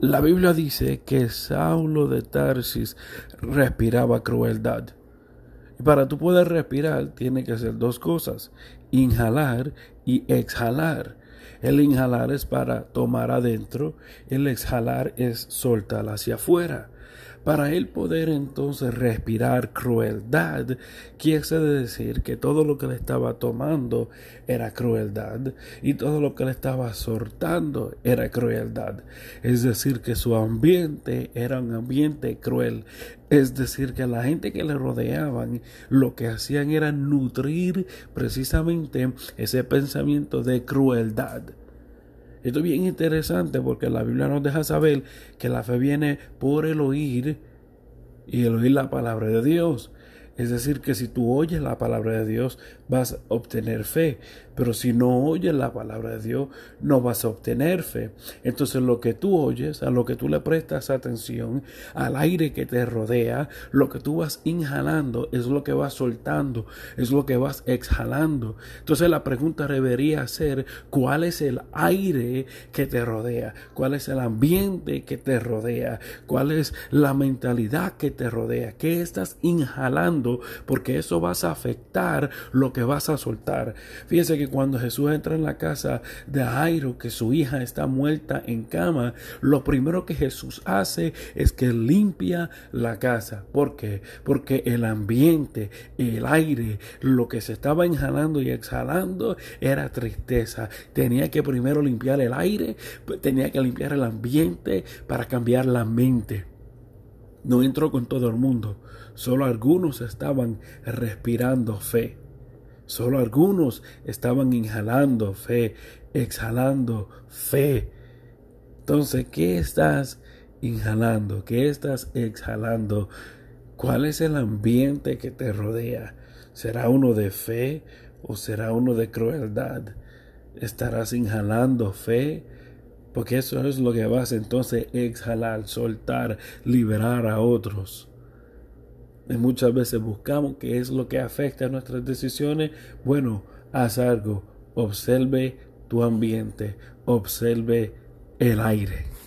La Biblia dice que Saulo de Tarsis respiraba crueldad. Y para tú poder respirar, tiene que hacer dos cosas, inhalar y exhalar. El inhalar es para tomar adentro, el exhalar es soltar hacia afuera. Para él poder entonces respirar crueldad, quiere decir que todo lo que le estaba tomando era crueldad y todo lo que le estaba soltando era crueldad. Es decir, que su ambiente era un ambiente cruel. Es decir, que la gente que le rodeaban lo que hacían era nutrir precisamente ese pensamiento de crueldad. Esto es bien interesante porque la Biblia nos deja saber que la fe viene por el oír y el oír la palabra de Dios. Es decir, que si tú oyes la palabra de Dios, vas a obtener fe. Pero si no oyes la palabra de Dios, no vas a obtener fe. Entonces lo que tú oyes, a lo que tú le prestas atención, al aire que te rodea, lo que tú vas inhalando es lo que vas soltando, es lo que vas exhalando. Entonces la pregunta debería ser, ¿cuál es el aire que te rodea? ¿Cuál es el ambiente que te rodea? ¿Cuál es la mentalidad que te rodea? ¿Qué estás inhalando? Porque eso vas a afectar lo que vas a soltar. Fíjense que cuando Jesús entra en la casa de Jairo, que su hija está muerta en cama, lo primero que Jesús hace es que limpia la casa. ¿Por qué? Porque el ambiente, el aire, lo que se estaba inhalando y exhalando era tristeza. Tenía que primero limpiar el aire, tenía que limpiar el ambiente para cambiar la mente. No entró con todo el mundo, solo algunos estaban respirando fe. Solo algunos estaban inhalando fe, exhalando fe. Entonces, ¿qué estás inhalando? ¿Qué estás exhalando? ¿Cuál es el ambiente que te rodea? ¿Será uno de fe o será uno de crueldad? ¿Estarás inhalando fe? Porque eso es lo que vas entonces exhalar, soltar, liberar a otros muchas veces buscamos qué es lo que afecta a nuestras decisiones. Bueno, haz algo, observe tu ambiente, observe el aire.